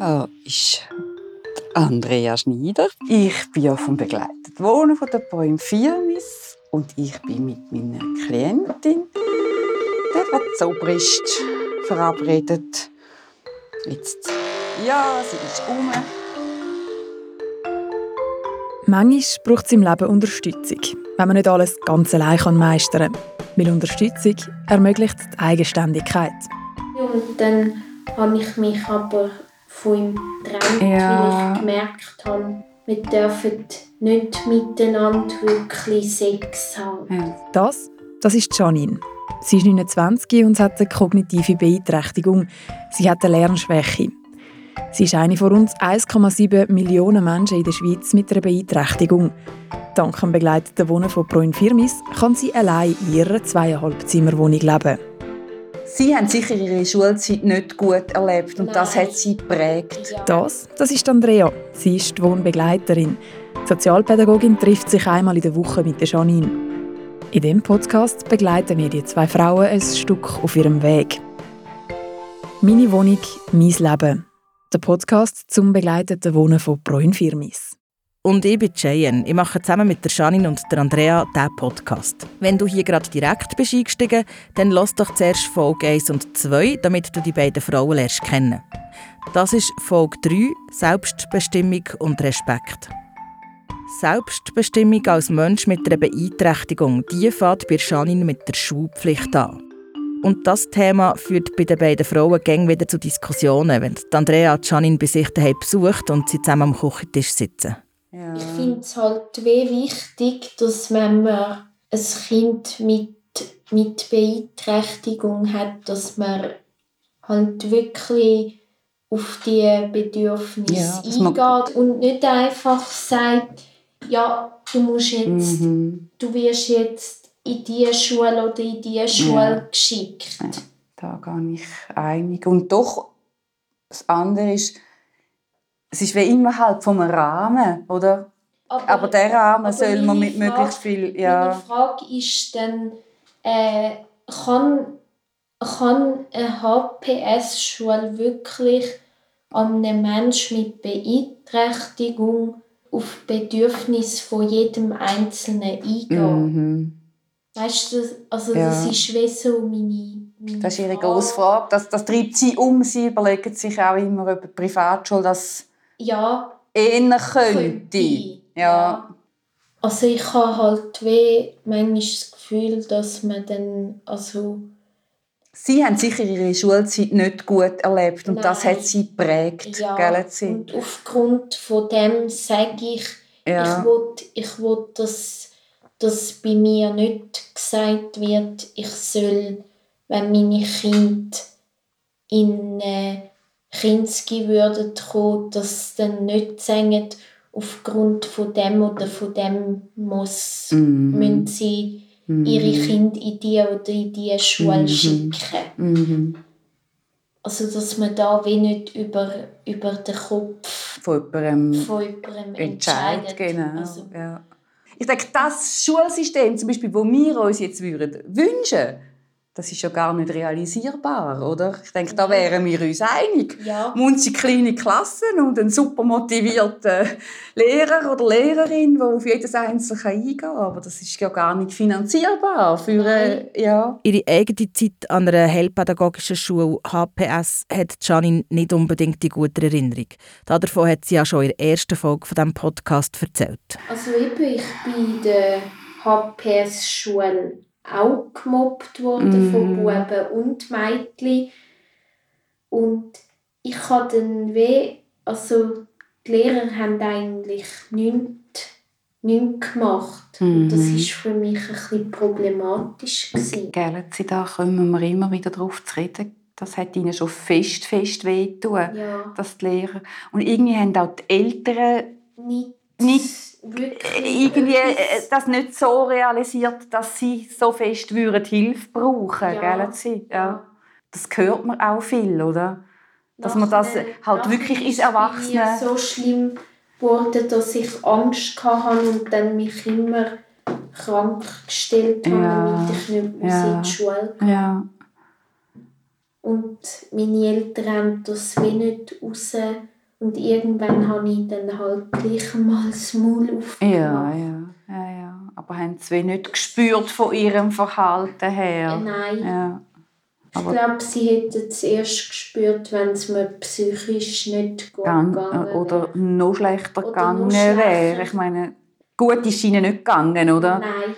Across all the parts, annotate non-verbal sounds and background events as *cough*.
Ah, ist Andrea Schneider. Ich bin ja vom begleiteten Wohnen von der Poem Firmis und ich bin mit meiner Klientin, der Zobrist, verabredet. Jetzt, ja, sie ist um. Manchmal braucht es im Leben Unterstützung, wenn man nicht alles ganz allein meistern kann. Weil Unterstützung ermöglicht die Eigenständigkeit. Und dann habe ich mich aber von ihm getrennt, ja. weil ich gemerkt habe, wir dürfen nicht miteinander wirklich Sex haben. Das, das ist Janine. Sie ist 29 und hat eine kognitive Beeinträchtigung. Sie hat eine Lernschwäche. Sie ist eine von rund 1,7 Millionen Menschen in der Schweiz mit einer Beeinträchtigung. Dank dem begleiteten Wohnen von Proin Firmis kann sie allein in ihrer zweieinhalb Zimmerwohnung leben. Sie haben sicher ihre Schulzeit nicht gut erlebt und Nein. das hat sie geprägt. Das, das ist Andrea. Sie ist die Wohnbegleiterin. Die Sozialpädagogin trifft sich einmal in der Woche mit der Janine. In diesem Podcast begleiten wir die zwei Frauen ein Stück auf ihrem Weg. Meine Wohnung, mein Leben. Der Podcast zum begleiteten Wohnen von Proin Firmis. Und ich bin Cheyenne. Ich mache zusammen mit der Janine und der Andrea diesen Podcast. Wenn du hier gerade direkt bist eingestiegen, dann lass doch zuerst Folge 1 und 2, damit du die beiden Frauen lernst kennen. Das ist Folge 3, Selbstbestimmung und Respekt. Selbstbestimmung als Mensch mit einer Beeinträchtigung, die fängt bei Janine mit der Schulpflicht an. Und das Thema führt bei den beiden Frauen gäng wieder zu Diskussionen, wenn Andrea Janine bei sich daheim besucht und sie zusammen am Küchentisch sitzen. Ja. Ich finde es halt wichtig, dass wenn man ein Kind mit, mit Beeinträchtigung hat, dass man halt wirklich auf die Bedürfnisse ja, eingeht und nicht einfach sagt, ja, du musst jetzt, mhm. du wirst jetzt in diese Schule oder in diese Schule ja. geschickt. Da gehe ich einig. Und doch, das andere ist, es ist wie immer halt vom Rahmen, oder? Aber, aber der Rahmen aber soll man mit Frage, möglichst viel... Ja. Meine Frage ist dann, äh, kann, kann eine HPS-Schule wirklich an einem Menschen mit Beeinträchtigung auf die Bedürfnisse von jedem Einzelnen eingehen? Mhm. Weißt du, also ja. das ist wie so meine, meine Das ist ihre grosse Frage. Das, das treibt sie um. Sie überlegen sich auch immer über die Privatschule, dass ja, eher könnte. Ja. ja. Also ich habe halt weh manchmal das Gefühl, dass man dann, also... Sie haben sicher ihre Schulzeit nicht gut erlebt und Nein. das hat sie geprägt, ja, gell, sie? und aufgrund von dem sage ich, ja. ich will, ich will dass, dass bei mir nicht gesagt wird, ich soll, wenn meine Kinder in... Äh, Kinski würden kommen, dass dann nicht sagen, aufgrund von dem oder von dem muss, mhm. müssen sie mhm. ihre Kinder in die oder in die Schule mhm. schicken. Mhm. Also dass man da wie nicht über, über den Kopf von jemandem, von jemandem entscheidet. entscheidet. Genau. Also, ja. Ich denke, das Schulsystem, zum Beispiel, das wir uns jetzt würden wünschen das ist ja gar nicht realisierbar, oder? Ich denke, da wären wir uns einig. Ja. Munzi kleine Klassen und ein super motivierter Lehrer oder Lehrerin, der auf jedes Einzelne eingehen kann. Aber das ist ja gar nicht finanzierbar. Für, äh, ja. Ihre eigene Zeit an einer heilpädagogischen Schule HPS hat Janine nicht unbedingt die gute Erinnerung. Davon hat sie ja schon in der ersten Folge von diesem Podcast erzählt. Also eben, ich bin in der HPS-Schule auch gemobbt worden mm. von Buben und Mädchen. Und ich habe dann weh, also die Lehrer haben eigentlich nichts, nichts gemacht. Und das war mhm. für mich ein bisschen problematisch. Gell, Sie, da kommen wir immer wieder darauf zu reden. Das hat ihnen schon fest, fest wehgetan, ja. dass die Lehrer... Und irgendwie haben auch die Eltern nicht, nicht irgendwie äh, das nicht so realisiert, dass sie so fest würden Hilfe brauchen, ja. gell, sie? Ja. Das hört man auch viel, oder? Dass man das halt wirklich ins Erwachsene... so schlimm wurde, dass ich Angst hatte und dann mich immer krank gestellt habe, ja. damit ich nicht ja. in die Schule kam. Ja. und meine Eltern haben das wie nicht raus. Und irgendwann habe ich dann halt gleich mal das Maul aufgemacht. Ja, ja, ja, ja. Aber haben sie nicht gespürt von ihrem Verhalten her? Nein. Ja. Aber ich glaube, sie hätten es erst gespürt, wenn es mir psychisch nicht gut gang, gegangen Oder noch schlechter Oder gegangen wäre. Ich meine, gut ist ihnen nicht gegangen, oder? Nein.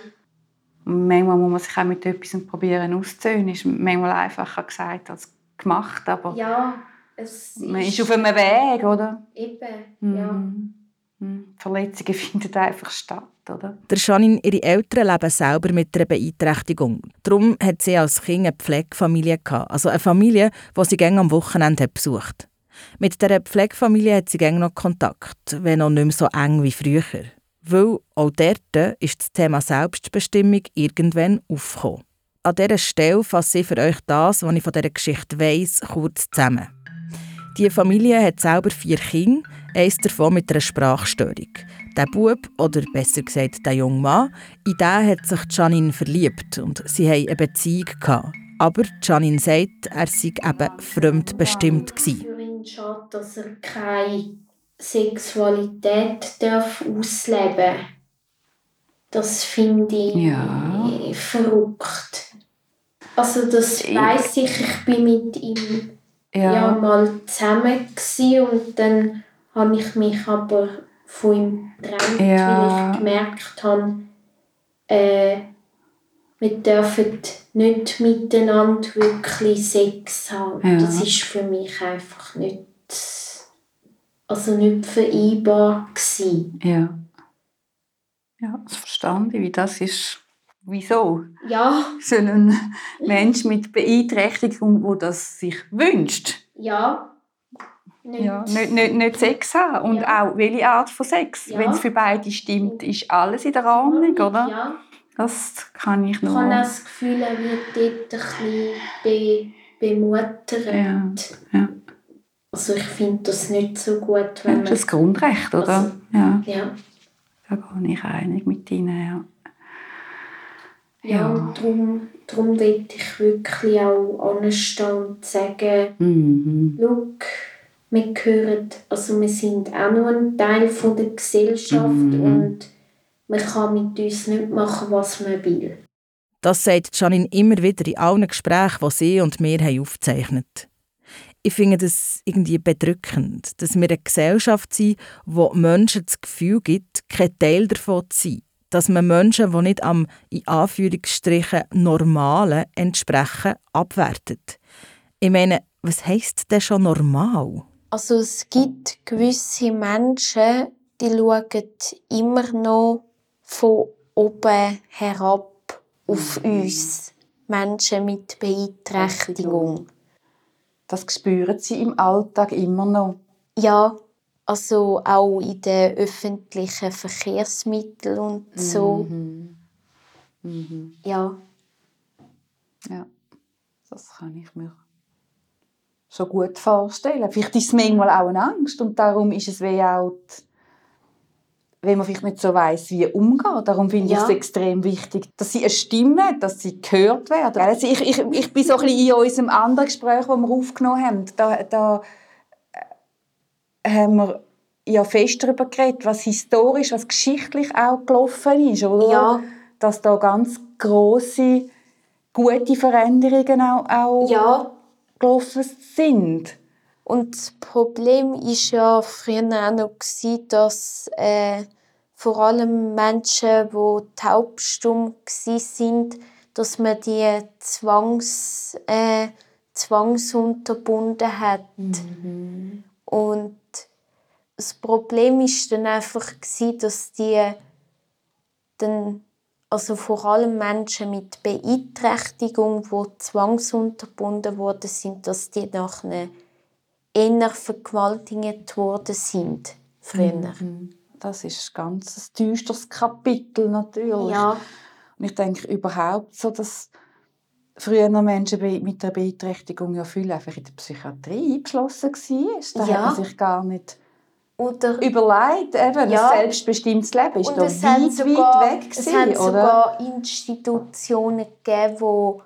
Manchmal muss man sich auch mit etwas probieren auszuzählen. Ist manchmal einfacher gesagt als gemacht, aber Ja, es man ist auf einem Weg, oder? Eben, ja. Mhm. Mhm. Verletzungen *laughs* finden einfach statt, oder? Der Janine, ihre Eltern leben selber mit einer Beeinträchtigung. Darum hat sie als Kind eine Pflegefamilie gehabt. Also eine Familie, die sie gerne am Wochenende hat besucht. Mit dieser Pflegefamilie hat sie gerne noch Kontakt, wenn auch nicht mehr so eng wie früher. Weil auch dort ist das Thema Selbstbestimmung irgendwann aufgekommen. An dieser Stelle fasse ich für euch das, was ich von dieser Geschichte weiss, kurz zusammen. Die Familie hat selber vier Kinder, eines davon mit einer Sprachstörung. Der Bub, oder besser gesagt der junge Mann, in den hat sich Janine verliebt und sie hatten eine Beziehung. Gehabt. Aber Janine sagt, er sei eben fremdbestimmt. Gewesen. Für ihn schade, dass er keine Sexualität darf ausleben Das finde ich Ja. verrückt. Also das Ich- weiß ich, ich bin mit ihm Ja. ja. mal zusammen gsi und dann habe ich mich aber von ihm getrennt, Ja. weil ich gemerkt habe, äh, wir dürfen nicht miteinander wirklich Sex haben. Ja. Das ist für mich einfach nicht, also nicht vereinbar gsi. Ja. Ja, das verstand ich, wie das ist. Wieso Ja, soll ein Mensch mit Beeinträchtigung, der das sich wünscht, ja. Nicht. ja, nicht, nicht, nicht Sex haben? Und Ja. auch welche Art von Sex? Ja. Wenn es für beide stimmt, ist alles in der Ordnung, oder? Ja. Das kann ich Ich nur. habe das Gefühl, er wird dort ein bisschen be bemuttert. Ja, ja. Also ich finde das nicht so gut, Ja, wenn das man... ist das Grundrecht, oder? Also- ja, Ja, da bin ich einig mit Ihnen. Ja. Ja. Ja. darum, darum will ich wirklich auch anstehen und sagen, Mhm. schau, wir gehören, also wir sind auch nur ein Teil von der Gesellschaft Mhm. und man kann mit uns nicht machen, was man will. Das sagt Janine immer wieder in allen Gesprächen, die sie und wir haben aufgezeichnet Ich finde das irgendwie bedrückend, dass wir eine Gesellschaft sind, wo Menschen das Gefühl gibt, kein Teil davon zu sein. Dass man Menschen, die nicht am in Anführungsstrichen normalen entsprechen, abwertet. Ich meine, was heisst denn schon normal? Also es gibt gewisse Menschen, die schauen immer noch von oben herab auf uns. Menschen mit Beeinträchtigung. Das spüren Sie im Alltag immer noch. Ja, also auch in den öffentlichen Verkehrsmitteln und so. Mhm. Mhm. Ja, Ja, das kann ich mir schon gut vorstellen. Vielleicht ist es manchmal auch eine Angst und darum ist es wie auch, die, wenn man vielleicht nicht so weiß, wie umgehen. Darum finde Ja. ich es extrem wichtig, dass sie eine Stimme hat, dass sie gehört werden. Also ich, ich, ich bin so ein bisschen in unserem anderen Gespräch, das wir aufgenommen haben, da, da äh, haben wir ja fest darüber geredet, was historisch, was geschichtlich auch gelaufen ist, oder? Ja. Dass da ganz große gute Veränderungen auch, auch ja. gelaufen sind. Und das Problem ist ja früher auch noch, gewesen, dass äh, vor allem Menschen, die taubstumm sind, dass man die zwangs, äh, zwangsunterbunden hat. Und das Problem ist dann einfach, gewesen, dass die dann, also vor allem Menschen mit Beeinträchtigung, die zwangsunterbunden worden sind, dass die nachher eher vergewaltigt worden sind früher. Das ist ein ganz düsteres Kapitel natürlich. Ja, Und ich denke überhaupt so, dass früher Menschen mit der Beeinträchtigung ja viel einfach in der Psychiatrie eingeschlossen waren. Da Ja. hat man sich gar nicht oder überlegt, eben, Ja. ein selbstbestimmtes Leben ist und da es weit, hat sogar, weit weg es gewesen, hat oder? sogar Institutionen gegeben, wo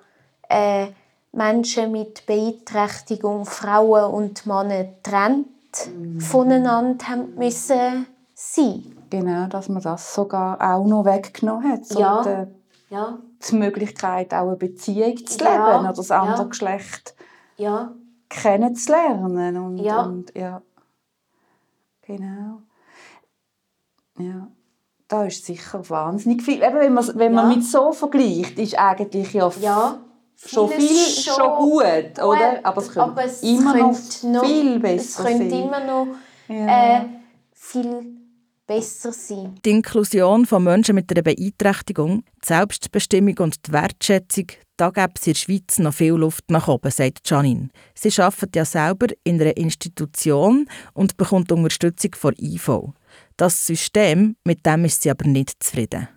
äh, Menschen mit Beeinträchtigung, Frauen und Männer trennt mhm. voneinander haben müssen sein. Genau, dass man das sogar auch noch weggenommen hat. Ja. Die, ja. die Möglichkeit, auch eine Beziehung zu leben ja. oder das andere. Geschlecht ja. kennenzulernen. Und. Und, ja. Genau. Ja. Da ist sicher wahnsinnig viel. Eben, wenn man, wenn man mit so vergleicht, ist eigentlich ja, ja schon viel schon, schon gut, oder? Aber es könnte aber es immer noch, noch viel besser sein. Es könnte immer noch ja. äh, viel besser sein. Die Inklusion von Menschen mit einer Beeinträchtigung, die Selbstbestimmung und die Wertschätzung, da gibt es in der Schweiz noch viel Luft nach oben, sagt Janine. Sie arbeitet ja selber in einer Institution und bekommt Unterstützung von IV. Das System, mit dem ist sie aber nicht zufrieden.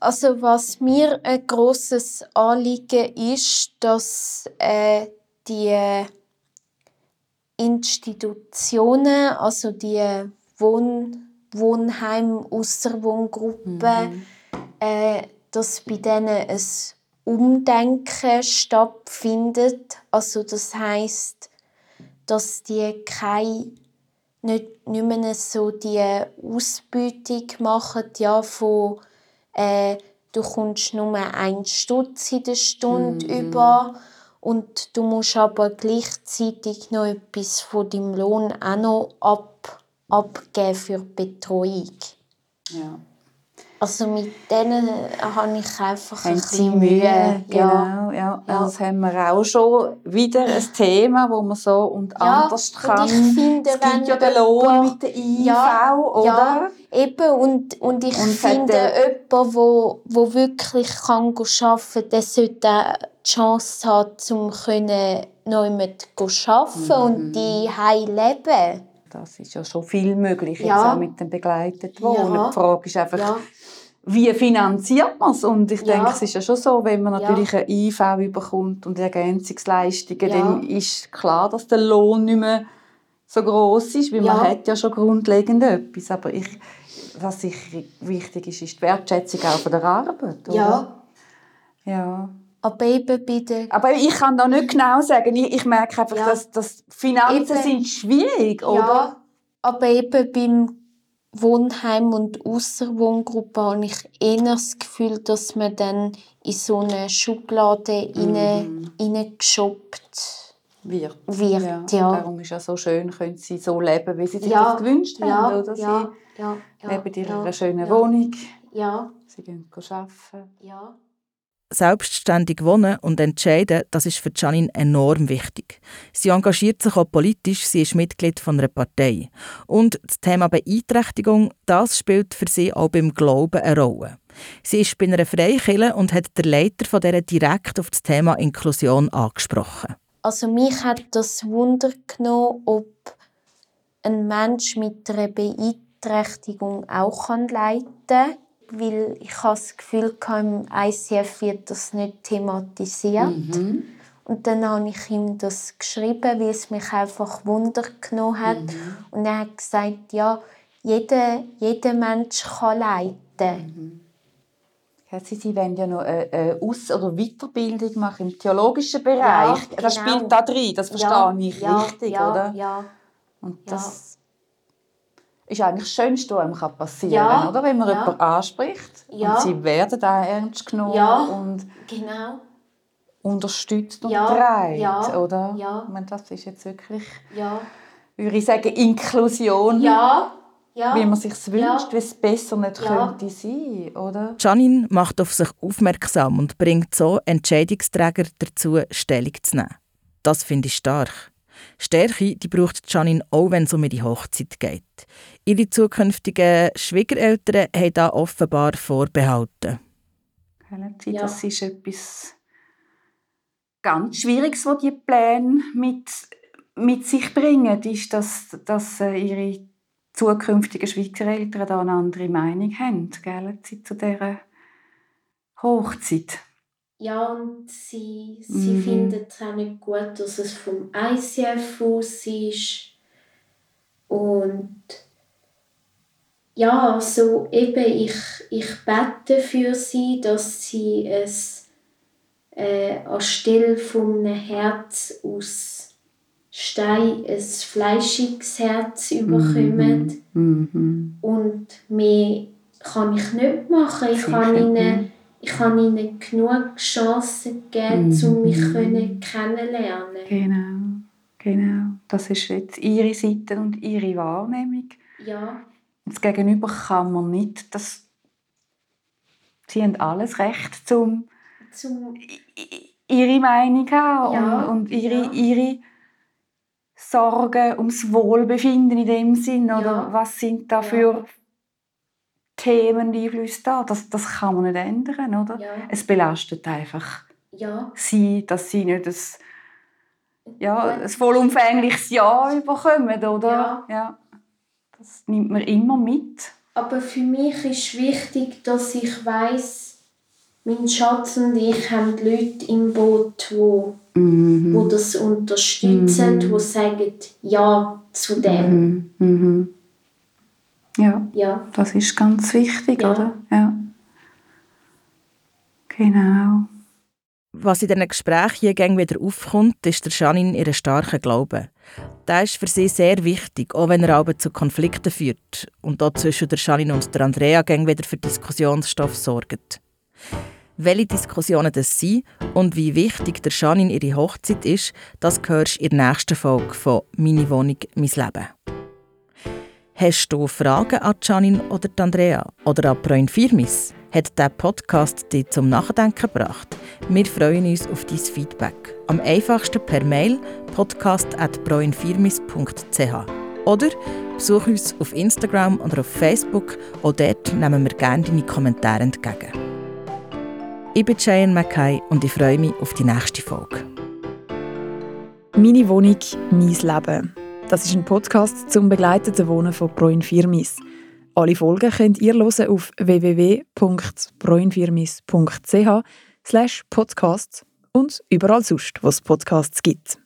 Also was mir ein großes Anliegen ist, dass äh, die Institutionen, also die Wohn Wohnheim, Ausserwohngruppen, mhm. äh, dass bei denen ein Umdenken stattfindet. Also das heißt, dass die keine nicht, nicht mehr so die Ausbeutung machen ja, von äh, du kommst nur einen Stutz in der Stunde mm. über und du musst aber gleichzeitig noch etwas von deinem Lohn auch noch ab, abgeben für die Betreuung. Ja. Also mit denen habe ich einfach ein bisschen Mühe. Mühe. Genau, ja. ja. ja. Das haben wir auch schon wieder ein Thema, wo man so und ja, anders kann. Und ich finde, es gibt ja den Lohn mit der IV, ja, oder? Ja, eben. Und, und ich und finde, jemand, wo, wo wirklich kann arbeiten kann, der sollte auch die Chance haben, um noch jemand zu arbeiten mhm. und die leben. Das ist ja schon viel möglich, jetzt auch mit dem begleiteten Wohnen. Die Frage ist einfach, wie finanziert man es? Und ich ja. denke, es ist ja schon so, wenn man natürlich ja. eine IV bekommt und Ergänzungsleistungen, ja. dann ist klar, dass der Lohn nicht mehr so groß ist, weil ja. man hat ja schon grundlegend etwas. Aber ich, was sicher wichtig ist, ist die Wertschätzung auch von der Arbeit. Oder? Ja. Ja. Aber eben bitte. Aber ich kann da nicht genau sagen. Ich, ich merke einfach, dass, dass Finanzen eben. sind schwierig, oder? Ja, aber eben beim Wohnheim und Ausserwohngruppe habe ich eher das Gefühl, dass man dann in so eine Schublade mhm. reingeschoppt wird. wird ja. ja. Darum ist es ja so schön, können sie so leben, wie sie sich ja. das gewünscht haben. Ja. Oder? Sie ja. Leben in ihrer schönen Wohnung. Ja. Sie gehen arbeiten. Ja. Selbstständig wohnen und entscheiden, das ist für Janine enorm wichtig. Sie engagiert sich auch politisch, sie ist Mitglied von einer Partei. Und das Thema Beeinträchtigung, das spielt für sie auch beim Glauben eine Rolle. Sie ist bei einer Freikirche und hat der Leiter von der direkt auf das Thema Inklusion angesprochen. Also mich hat das Wunder genommen, ob ein Mensch mit einer Beeinträchtigung auch leiten kann weil ich habe das Gefühl, im ICF wird das nicht thematisiert. Mhm. Und dann habe ich ihm das geschrieben, weil es mich einfach Wunder genommen hat. Mhm. Und er hat gesagt, ja, jeder, jeder Mensch kann leiden. Mhm. Sie, Sie wollen ja noch eine Aus- oder Weiterbildung machen im theologischen Bereich. Ja, das genau. spielt da drin, das verstehe ja, ich richtig, ja, oder? Ja, Und das ist eigentlich das Schönste, was einem passieren kann, ja, oder? wenn man ja. jemanden anspricht ja. und sie werden auch ernst genommen ja, und genau. unterstützt und ja, oder? Ja. Ich meine, das ist jetzt wirklich, ja. würde ich sagen, Inklusion. Ja. Ja. Wie man sich wünscht, ja. wie es besser nicht ja. könnte sein, oder? Janine macht auf sich aufmerksam und bringt so Entscheidungsträger dazu, Stellung zu nehmen. Das finde ich stark. Stärke die braucht Janine auch, wenn es um ihre Hochzeit geht. Ihre zukünftigen Schwiegereltern haben da offenbar Vorbehalte. Ja. Das ist etwas ganz Schwieriges, was die Pläne mit, mit sich bringen, ist, dass, dass äh, ihre zukünftigen Schwiegereltern da eine andere Meinung haben gell, zu dieser Hochzeit. Ja, und sie, sie mhm. findet es auch nicht gut, dass es vom ICF aus ist. Und ja, also eben, ich, ich bete für sie, dass sie es äh, anstelle von einem Herz aus Stein ein fleischiges Herz mhm. bekommen. Mhm. Und mehr kann ich nicht machen. Ich kann ihnen, ich kann ihnen genug Chancen geben, mhm. um mich können kennenlernen. Genau, genau. Das ist jetzt ihre Seite und ihre Wahrnehmung. Ja. Das Gegenüber kann man nicht, das sie haben alles Recht, zum, zum ihre Meinung haben ja, und, und ihre, ja. ihre Sorgen ums Wohlbefinden in dem Sinn oder ja. was sind da für Themen, Einflüsse da? Das, das kann man nicht ändern, oder? Es belastet einfach sie, dass sie nicht das ja, ein vollumfängliches Ja bekommen, oder? Ja. Das nimmt man immer mit. Aber für mich ist wichtig, dass ich weiß, mein Schatz und ich haben Leute im Boot, wo, mhm. das unterstützen, mhm. wo sagen Ja zu dem. Mhm. Ja. ja, das ist ganz wichtig, ja. oder? Ja. Genau. Was in diesen Gesprächen hier wieder aufkommt, ist der Janine ihren starken Glauben. Der ist für sie sehr wichtig, auch wenn er aber zu Konflikten führt und dort zwischen der Janine und der Andrea wieder für Diskussionsstoff sorgt. Welche Diskussionen das sind und wie wichtig der Janine ihre Hochzeit ist, das hörst du in der nächsten Folge von «Meine Wohnung, mein Leben». Hast du Fragen an Janine oder Andrea oder an Proin Firmis? Hat der Podcast dich zum Nachdenken gebracht? Wir freuen uns auf dein Feedback. Am einfachsten per Mail podcast.broinfirmis.ch oder besuch uns auf Instagram oder auf Facebook. Auch dort nehmen wir gerne deine Kommentare entgegen. Ich bin Cheyenne Mackay und ich freue mich auf die nächste Folge. Meine Wohnung, mein Leben. Das ist ein Podcast zum begleiteten Wohnen von Proin Firmis. Alle Folgen könnt ihr hören auf www.proinfirmis.ch slash podcasts und überall sonst, wo es Podcasts gibt.